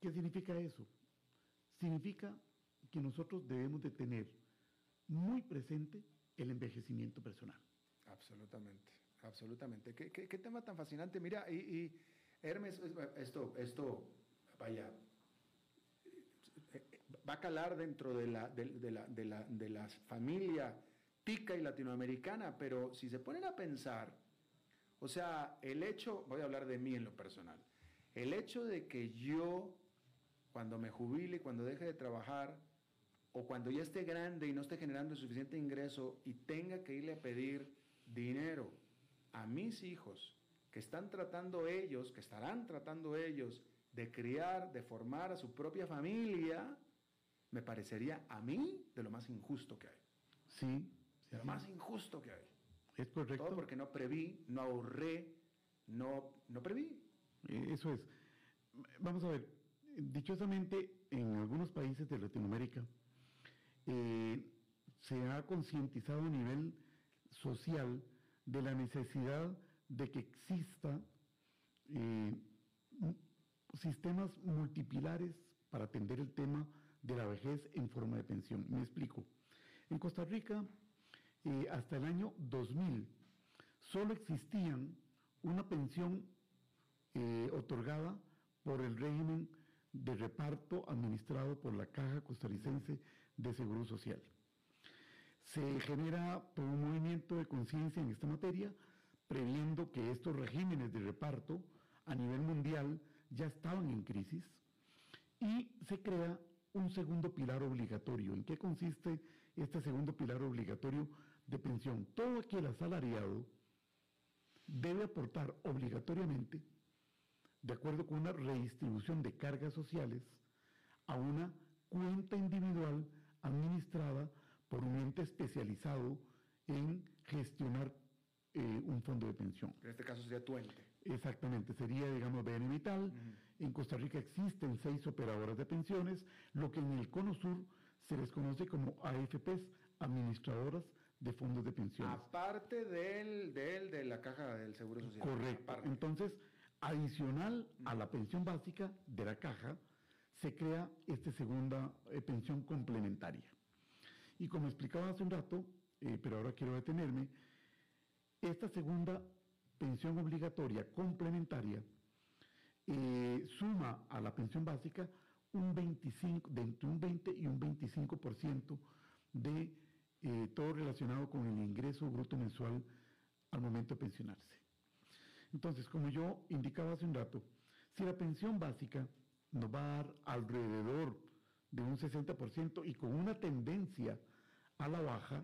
Speaker 6: ¿Qué significa eso? Significa que nosotros debemos de tener muy presente el envejecimiento personal.
Speaker 4: Absolutamente, absolutamente. ¿Qué, qué- qué tema tan fascinante? Mira, y, y, Hermes, es- esto, esto, vaya, va a calar dentro de la, de, de la, de la, de familia tica y latinoamericana, pero si se ponen a pensar, o sea, el hecho, voy a hablar de mí en lo personal, el hecho de que yo, cuando me jubile, cuando deje de trabajar, o cuando ya esté grande y no esté generando suficiente ingreso y tenga que irle a pedir dinero a mis hijos, que están tratando ellos, que estarán tratando ellos de criar, de formar a su propia familia, me parecería a mí de lo más injusto que hay.
Speaker 6: Sí,
Speaker 4: De lo más injusto que hay.
Speaker 6: es correcto.
Speaker 4: Todo porque no preví, no ahorré, no, no preví.
Speaker 6: Eh, Eso es. Vamos a ver, dichosamente en algunos países de Latinoamérica eh, se ha concientizado a nivel social de la necesidad de que exista eh, sistemas multipilares para atender el tema de la vejez en forma de pensión. Me explico. En Costa Rica, eh, hasta el año 2000, solo existían una pensión eh, otorgada por el régimen de reparto administrado por la Caja Costarricense de Seguro Social. Se genera todo un movimiento de conciencia en esta materia, previendo que estos regímenes de reparto a nivel mundial ya estaban en crisis y se crea un segundo pilar obligatorio. ¿En qué consiste este segundo pilar obligatorio de pensión? Todo aquel asalariado debe aportar obligatoriamente, de acuerdo con una redistribución de cargas sociales, a una cuenta individual administrada por un ente especializado en gestionar eh, un fondo de pensión.
Speaker 4: En este caso sería tu ente.
Speaker 6: Exactamente, sería, digamos, BN Vital. En Costa Rica existen seis operadoras de pensiones, lo que en el Cono Sur se les conoce como AFPs, administradoras de fondos de pensiones.
Speaker 4: Aparte del, del, de la caja del Seguro Social.
Speaker 6: Correcto.
Speaker 4: Aparte.
Speaker 6: Entonces, adicional a la pensión básica de la caja, se crea esta segunda eh, pensión complementaria. Y como explicaba hace un rato, eh, pero ahora quiero detenerme, esta segunda pensión obligatoria complementaria eh, suma a la pensión básica un 25, de entre un 20 y un 25% de eh, todo relacionado con el ingreso bruto mensual al momento de pensionarse. Entonces, como yo indicaba hace un rato, si la pensión básica nos va a dar alrededor de un 60% y con una tendencia a la baja,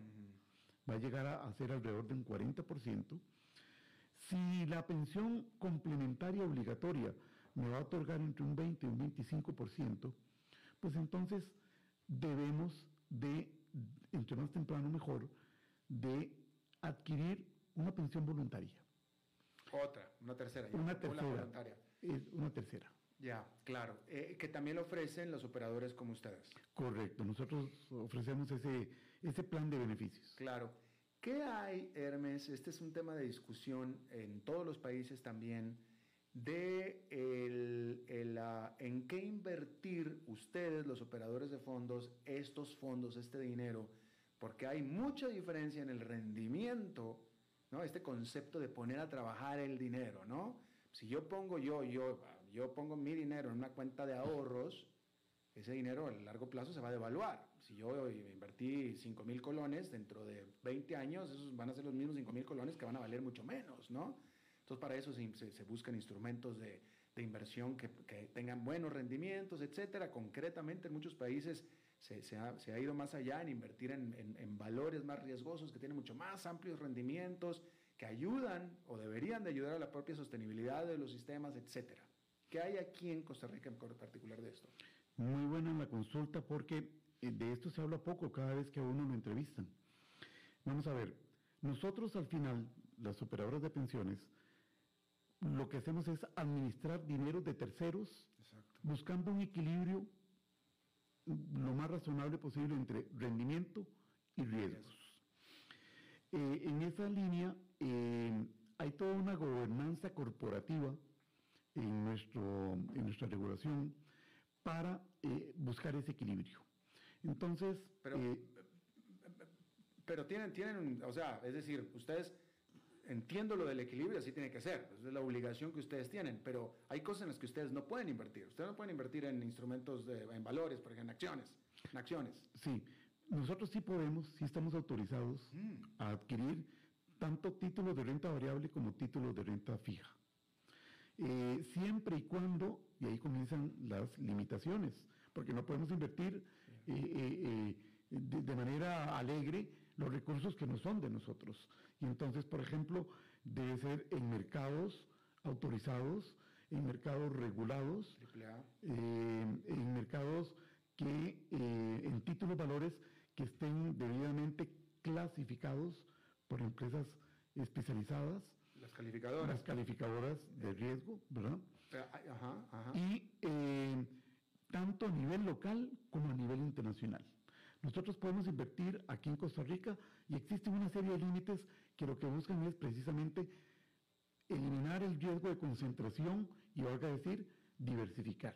Speaker 6: va a llegar a, ser alrededor de un 40%. Si la pensión complementaria obligatoria me va a otorgar entre un 20 y un 25%, pues entonces debemos de, entre más temprano mejor, de adquirir una pensión voluntaria.
Speaker 4: Otra, una tercera.
Speaker 6: Una tercera. Voluntaria. una tercera.
Speaker 4: Ya, claro. Eh, que también lo ofrecen los operadores como ustedes.
Speaker 6: Correcto. Nosotros ofrecemos ese, ese plan de beneficios.
Speaker 4: Claro. ¿Qué hay, Hermes? Este es un tema de discusión en todos los países también de el, en qué invertir ustedes, los operadores de fondos, estos fondos, este dinero, porque hay mucha diferencia en el rendimiento, ¿no? Este concepto de poner a trabajar el dinero, ¿no? Si yo pongo yo, yo, yo pongo mi dinero en una cuenta de ahorros, ese dinero a largo plazo se va a devaluar. Si yo invertí 5 mil colones, dentro de 20 años, esos van a ser los mismos 5 mil colones que van a valer mucho menos, ¿no? Entonces, para eso se, buscan instrumentos de, inversión que, tengan buenos rendimientos, etcétera. Concretamente, en muchos países se, ha, ido más allá en invertir en, valores más riesgosos, que tienen mucho más amplios rendimientos, que ayudan o deberían de ayudar a la propia sostenibilidad de los sistemas, etcétera. ¿Qué hay aquí en Costa Rica en particular de esto?
Speaker 6: Muy buena la consulta porque de esto se habla poco cada vez que a uno lo entrevistan. Vamos a ver, nosotros al final, las operadoras de pensiones, lo que hacemos es administrar dinero de terceros, buscando un equilibrio lo más razonable posible entre rendimiento y riesgos. Eh, en esa línea eh, hay toda una gobernanza corporativa en, nuestro, en nuestra regulación para eh, buscar ese equilibrio. Entonces...
Speaker 4: Pero, pero tienen, tienen, o sea, es decir, ustedes entiendo lo del equilibrio, así tiene que ser, es la obligación que ustedes tienen, pero hay cosas en las que ustedes no pueden invertir. Ustedes no pueden invertir en instrumentos, de, en valores, por ejemplo, en acciones, en acciones.
Speaker 6: Sí, nosotros sí podemos, sí estamos autorizados mm. a adquirir tanto títulos de renta variable como títulos de renta fija. Eh, siempre y cuando, y ahí comienzan las limitaciones, porque no podemos invertir eh, eh, de, manera alegre los recursos que no son de nosotros. Y entonces, por ejemplo, debe ser en mercados autorizados, en mercados regulados, eh, en mercados que, eh, en títulos valores que estén debidamente clasificados por empresas especializadas.
Speaker 4: Las calificadoras.
Speaker 6: Las calificadoras de riesgo, ¿verdad?
Speaker 4: Eh, ajá, ajá.
Speaker 6: Y tanto a nivel local como a nivel internacional. Nosotros podemos invertir aquí en Costa Rica y existen una serie de límites que lo que buscan es precisamente eliminar el riesgo de concentración y, valga decir, diversificar.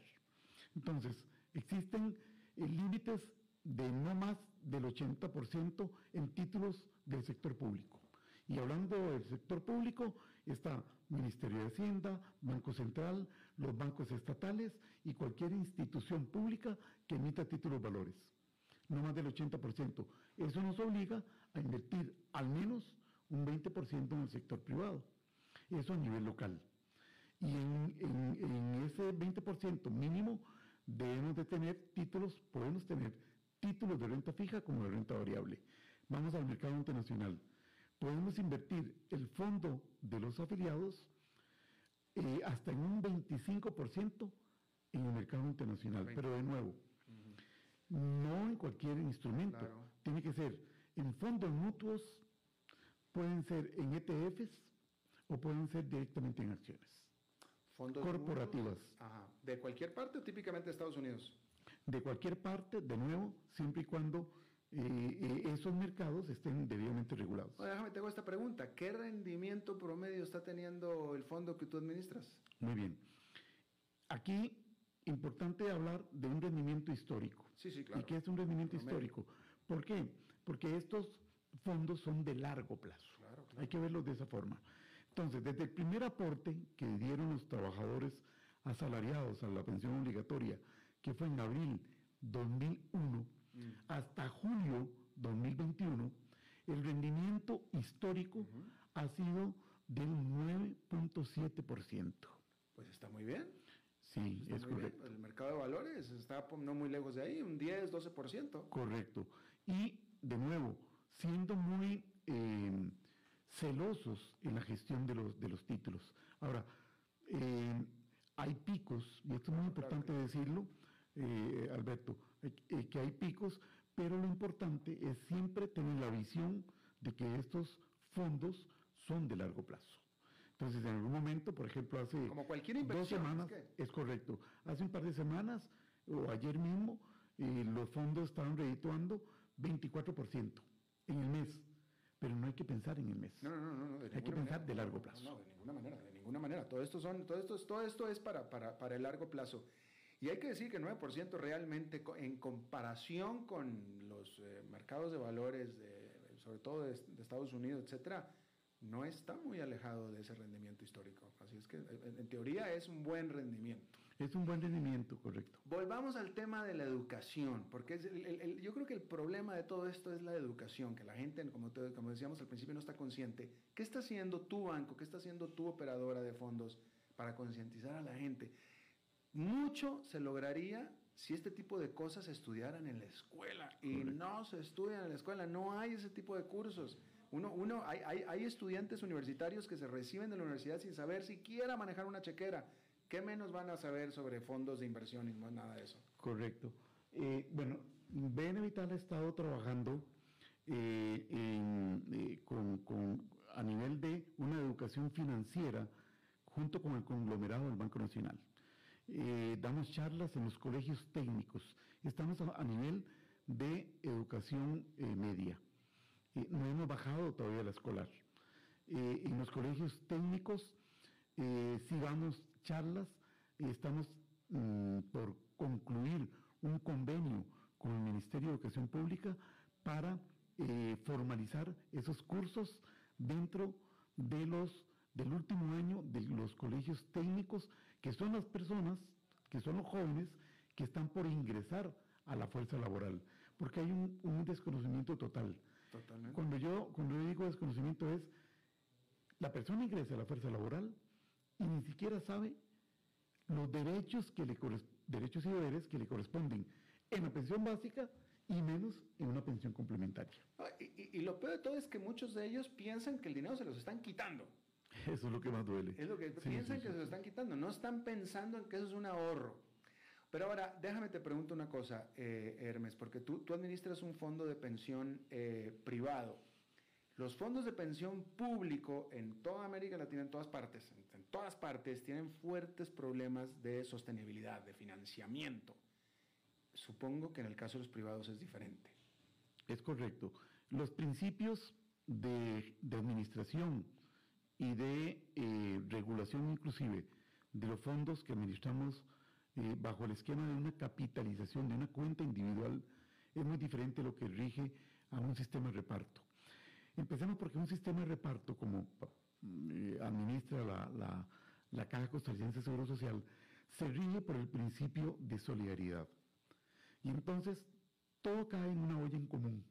Speaker 6: Entonces, existen eh, límites de no más del 80% en títulos del sector público. Y hablando del sector público, está Ministerio de Hacienda, Banco Central, los bancos estatales y cualquier institución pública que emita títulos valores no más del 80%. Eso nos obliga a invertir al menos un 20% en el sector privado. Eso a nivel local. Y en, ese 20% mínimo debemos de tener títulos, podemos tener títulos de renta fija como de renta variable. Vamos al mercado internacional. Podemos invertir el fondo de los afiliados eh, hasta en un 25% en el mercado internacional. Pero de nuevo, no en cualquier instrumento. Tiene que ser en fondos mutuos, pueden ser en ETFs o pueden ser directamente en acciones.
Speaker 4: Fondos corporativas. ¿De cualquier parte o típicamente de Estados Unidos?
Speaker 6: De cualquier parte, de nuevo, siempre y cuando eh, esos mercados estén debidamente regulados.
Speaker 4: déjame, te hago esta pregunta. ¿Qué rendimiento promedio está teniendo el fondo que tú administras?
Speaker 6: Muy bien. Aquí, importante hablar de un rendimiento histórico.
Speaker 4: Sí, sí, claro.
Speaker 6: ¿Y qué es un rendimiento histórico? ¿Por qué? Porque estos fondos son de largo plazo. Hay que verlos de esa forma. Entonces, desde el primer aporte que dieron los trabajadores asalariados a la pensión obligatoria, que fue en abril 2001, mm. hasta julio 2021, el rendimiento histórico ha sido del 9.7%.
Speaker 4: Pues está muy bien.
Speaker 6: Sí,
Speaker 4: Está
Speaker 6: es
Speaker 4: bien.
Speaker 6: correcto.
Speaker 4: El mercado de valores está no muy lejos de ahí, un 10, 12%.
Speaker 6: Correcto. Y de nuevo, siendo muy eh, celosos en la gestión de los, de los títulos. Ahora, eh, hay picos, y esto es muy importante decirlo, eh, Alberto, eh, que hay picos, pero lo importante es siempre tener la visión de que estos fondos son de largo plazo. Entonces, en algún momento, por ejemplo, hace
Speaker 4: Como cualquier
Speaker 6: dos
Speaker 4: inversión,
Speaker 6: semanas,
Speaker 4: es
Speaker 6: es correcto, hace un par de semanas o ayer mismo, eh, los fondos estaban redituando 24% en el mes, pero no hay que pensar en el mes.
Speaker 4: No, no, no, no, no,
Speaker 6: Hay que
Speaker 4: ninguna
Speaker 6: pensar
Speaker 4: manera.
Speaker 6: de largo
Speaker 4: No,
Speaker 6: plazo.
Speaker 4: No, de ninguna manera, de ninguna manera. Todo esto, son, todo esto, es- todo esto es para, para, para el largo plazo. Y hay que decir que el 9% realmente, en comparación con los eh, mercados de valores, de, sobre todo de, de Estados Unidos, etcétera, no está muy alejado de ese rendimiento histórico. Así es que, eh, en, en teoría, es un buen rendimiento.
Speaker 6: Es un buen rendimiento, correcto.
Speaker 4: Volvamos al tema de la educación, porque es el- el- el- yo creo que el problema de todo esto es la educación, que la gente, como, te- como decíamos al principio, no está consciente. ¿Qué está haciendo tu banco, qué está haciendo tu operadora de fondos para concientizar a la gente? Mucho se lograría si este tipo de cosas se estudiaran en la escuela y no se estudian en la escuela, no hay ese tipo de cursos. Uno, uno, hay, hay, hay estudiantes universitarios que se reciben de la universidad sin saber siquiera manejar una chequera. ¿Qué menos van a saber sobre fondos de inversión y no nada de eso?
Speaker 6: Correcto. Eh, bueno, BN Vital ha estado trabajando eh, en, eh, con, con- a nivel de una educación financiera junto con el conglomerado del Banco Nacional. Eh, damos charlas en los colegios técnicos. Estamos a, a nivel de educación eh, media. Eh, no hemos bajado todavía la escolar. Eh, en los colegios técnicos eh, sí damos charlas, estamos mm, por concluir un convenio con el Ministerio de Educación Pública para eh, formalizar esos cursos dentro de los del último año de los colegios técnicos, que son las personas, que son los jóvenes que están por ingresar a la fuerza laboral, porque hay un, un desconocimiento total.
Speaker 4: Totalmente.
Speaker 6: Cuando yo, cuando yo digo desconocimiento es, la persona ingresa a la fuerza laboral y ni siquiera sabe los derechos, que le, derechos y deberes que le corresponden en la pensión básica y menos en una pensión complementaria.
Speaker 4: Ah, Y, y- y lo peor de todo es que muchos de ellos piensan que el dinero se los están quitando.
Speaker 6: Eso es lo que más duele.
Speaker 4: Es lo que
Speaker 6: Sí,
Speaker 4: piensan
Speaker 6: sí,
Speaker 4: que se lo están quitando. No están pensando en que eso es un ahorro. Pero ahora, déjame te pregunto una cosa, eh, Hermes, porque tú, tú administras un fondo de pensión eh, privado. Los fondos de pensión público en toda América Latina, en todas partes, en, en todas partes, tienen fuertes problemas de sostenibilidad, de financiamiento. Supongo que en el caso de los privados es diferente.
Speaker 6: Es correcto. Los principios de, de administración y de eh, regulación inclusive de los fondos que administramos eh, bajo el esquema de una capitalización de una cuenta individual es muy diferente a lo que rige a un sistema de reparto. Empecemos porque un sistema de reparto como eh, administra la, la, la Caja Costarricense de Seguro Social se rige por el principio de solidaridad. Y entonces todo cae en una olla en común.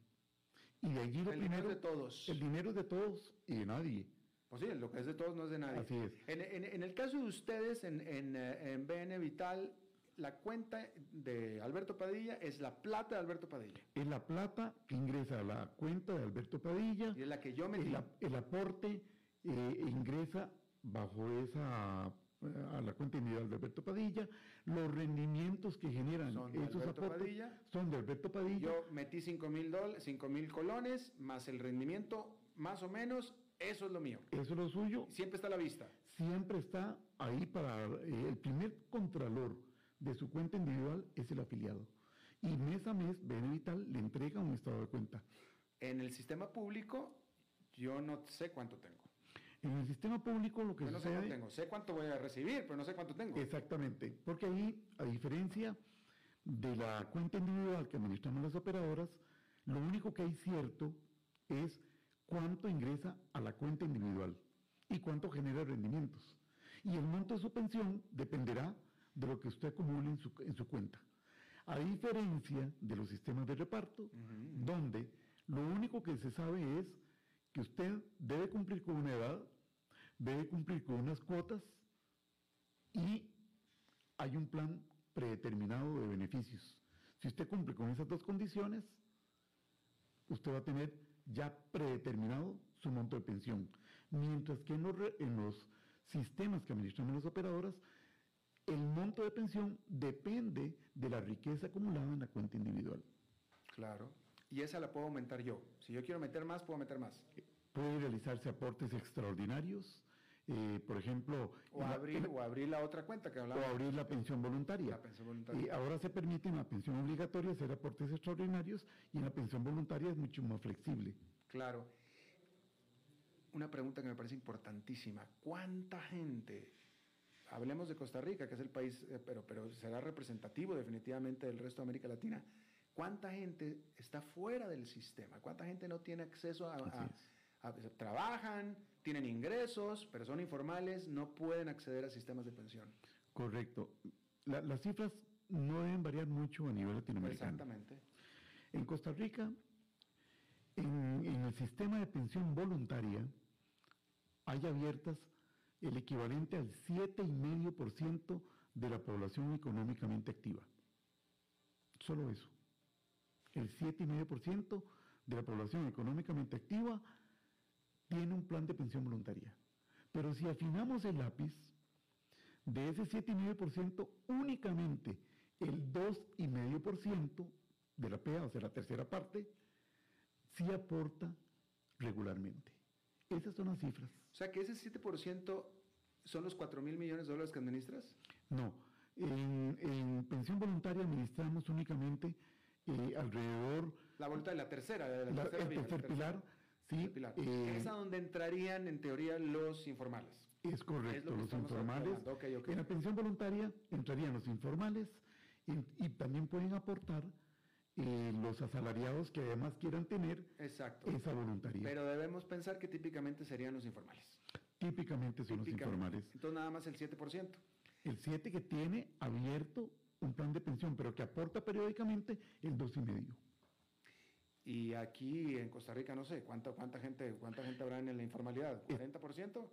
Speaker 6: Y de allí
Speaker 4: El dinero
Speaker 6: primero,
Speaker 4: es de todos.
Speaker 6: El dinero de todos y de nadie.
Speaker 4: Pues sí, lo que es de todos no es de nadie.
Speaker 6: Así es.
Speaker 4: En, en- en el caso de ustedes, en, en, eh, BN Vital, la cuenta de Alberto Padilla es la plata de Alberto Padilla.
Speaker 6: Es la plata que ingresa a la cuenta de Alberto Padilla.
Speaker 4: Y es la que yo metí.
Speaker 6: El, el aporte eh, ingresa bajo esa eh, a la cuenta individual de Alberto Padilla. Los rendimientos que generan
Speaker 4: Son de
Speaker 6: esos
Speaker 4: Alberto
Speaker 6: aportes
Speaker 4: Padilla.
Speaker 6: son de Alberto Padilla.
Speaker 4: Yo metí 5 mil dol- cinco mil colones, más el rendimiento, más o menos, eso es lo mío.
Speaker 6: Eso es lo suyo.
Speaker 4: Siempre está a la vista.
Speaker 6: Siempre está ahí para eh, el primer contralor de su cuenta individual es el afiliado. Y mes a mes, Benevital le entrega un estado de cuenta.
Speaker 4: En el sistema público, yo no sé cuánto tengo.
Speaker 6: En el sistema público lo que
Speaker 4: Yo no sé cuánto tengo. Sé cuánto voy a recibir, pero no sé cuánto tengo.
Speaker 6: Exactamente, porque ahí, a diferencia de la cuenta individual que administramos las operadoras, lo único que hay cierto es cuánto ingresa a la cuenta individual y cuánto genera rendimientos. Y el monto de su pensión dependerá de lo que usted acumule en su, en su cuenta. A diferencia de los sistemas de reparto, donde lo único que se sabe es que usted debe cumplir con una edad, debe cumplir con unas cuotas y hay un plan predeterminado de beneficios. Si usted cumple con esas dos condiciones, usted va a tener ya predeterminado su monto de pensión. Mientras que en los, en los sistemas que administran las operadoras, el monto de pensión depende de la riqueza acumulada en la cuenta individual.
Speaker 4: Claro. Y esa la puedo aumentar yo. Si yo quiero meter más, puedo meter más.
Speaker 6: Puede realizarse aportes extraordinarios, eh, por ejemplo...
Speaker 4: O abrir, o abrir la otra cuenta que hablaba.
Speaker 6: O abrir la pensión voluntaria.
Speaker 4: La pensión voluntaria.
Speaker 6: Y ahora se permite en la pensión obligatoria hacer aportes extraordinarios y en la pensión voluntaria es mucho más flexible.
Speaker 4: Claro. Una pregunta que me parece importantísima. ¿Cuánta gente hablemos de Costa Rica, que es el país, eh, pero, pero será representativo definitivamente del resto de América Latina, ¿cuánta gente está fuera del sistema? ¿Cuánta gente no tiene acceso a, trabajan, tienen ingresos, pero son informales, no pueden acceder a sistemes de pensión?
Speaker 6: Correcto. las cifras no deben variar mucho a nivel latinoamericano.
Speaker 4: Exactamente.
Speaker 6: En Costa Rica, en, en el sistema de pensión voluntaria, hay abiertas el equivalente al 7,5% de la población económicamente activa. Solo eso. El 7,5% de la población económicamente activa tiene un plan de pensión voluntaria. Pero si afinamos el lápiz, de ese 7,5%, únicamente el 2,5% de la PEA, o sea, la tercera parte, sí aporta regularmente. Esas son las cifras.
Speaker 4: O sea, que ese 7% son los 4 mil millones de dólares que administras.
Speaker 6: No, en, pensión voluntaria administramos únicamente eh, alrededor...
Speaker 4: La vuelta de la tercera, de la,
Speaker 6: tercera el tercer pilar, sí.
Speaker 4: Eh, es a donde entrarían en teoría los informales.
Speaker 6: Es correcto, los informales. En la pensión voluntaria entrarían los informales y, también pueden aportar eh, los asalariados que además quieran tener
Speaker 4: Exacto.
Speaker 6: esa voluntaria.
Speaker 4: Pero debemos pensar que típicamente serían los informales.
Speaker 6: Típicamente son los informales.
Speaker 4: Entonces nada más el 7%.
Speaker 6: El 7 que tiene abierto un plan de pensión, pero que aporta periódicamente el 2,5.
Speaker 4: Y aquí en Costa Rica, no sé, ¿cuánta, cuánta, gente, cuánta gente habrá en la informalidad? ¿40%?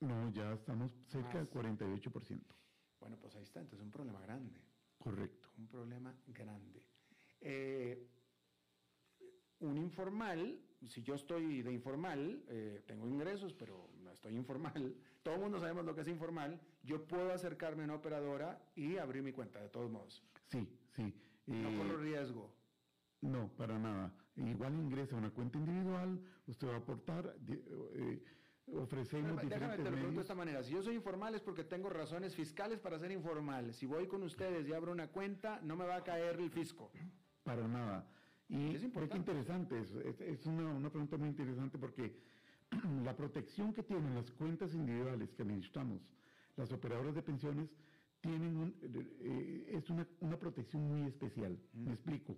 Speaker 6: No, ya estamos cerca del 48%.
Speaker 4: Bueno, pues ahí está, entonces un problema grande.
Speaker 6: Correcto.
Speaker 4: Un problema grande. Eh, un informal, si yo estoy de informal, eh, tengo ingresos, pero no estoy informal, todo el mundo sabemos lo que es informal, yo puedo acercarme a una operadora y abrir mi cuenta, de todos modos.
Speaker 6: Sí, sí.
Speaker 4: no corro eh, riesgo.
Speaker 6: No, para nada. Igual ingresa a una cuenta individual, usted va a aportar, eh, ofrecemos
Speaker 4: Déjame te lo pregunto de esta manera. Si yo soy informal es porque tengo razones fiscales para ser informal. Si voy con ustedes y abro una cuenta, no me va a caer el fisco.
Speaker 6: Para nada. Y es interesante eso. Es, una, una, pregunta muy interesante porque la protección que tienen las cuentas individuales que administramos, las operadoras de pensiones, tienen eh, es una, una, protección muy especial. Me explico.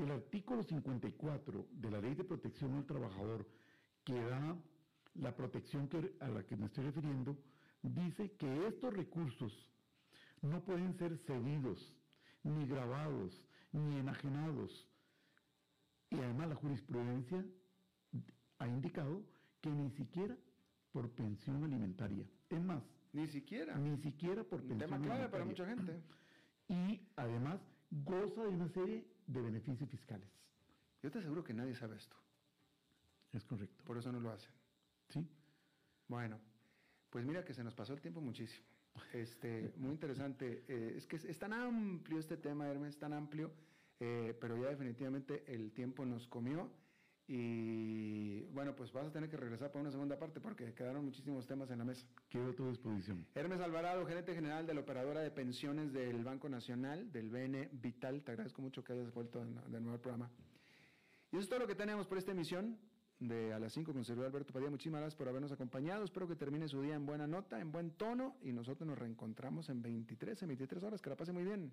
Speaker 6: El artículo 54 de la Ley de Protección al Trabajador, que da la protección que, a la que me estoy refiriendo, dice que estos recursos no pueden ser cedidos, ni grabados, ni enajenados, y además la jurisprudencia ha indicado que ni siquiera por pensión alimentaria. Es más,
Speaker 4: ni siquiera.
Speaker 6: Ni siquiera por pensión
Speaker 4: tema clave para mucha gente.
Speaker 6: Y además goza de una serie de beneficios fiscales.
Speaker 4: Yo te aseguro que nadie sabe esto.
Speaker 6: Es correcto.
Speaker 4: Por eso no lo hacen.
Speaker 6: Sí.
Speaker 4: Bueno, pues mira que se nos pasó el tiempo muchísimo. Este, muy interesante. Eh, es que es, es, tan amplio este tema, Hermes, tan amplio eh, pero ya definitivamente el tiempo nos comió y bueno, pues vas a tener que regresar para una segunda parte porque quedaron muchísimos temas en la mesa.
Speaker 6: Quedo a tu disposición.
Speaker 4: Hermes Alvarado, gerente general de la operadora de pensiones del Banco Nacional, del BN Vital, te agradezco mucho que hayas vuelto de nuevo al programa. Y eso es todo lo que tenemos por esta emisión de A las 5 con Sergio Alberto Padilla. Muchísimas gracias por habernos acompañado. Espero que termine su día en buena nota, en buen tono y nosotros nos reencontramos en 23, en 23 horas. Que la pase muy bien.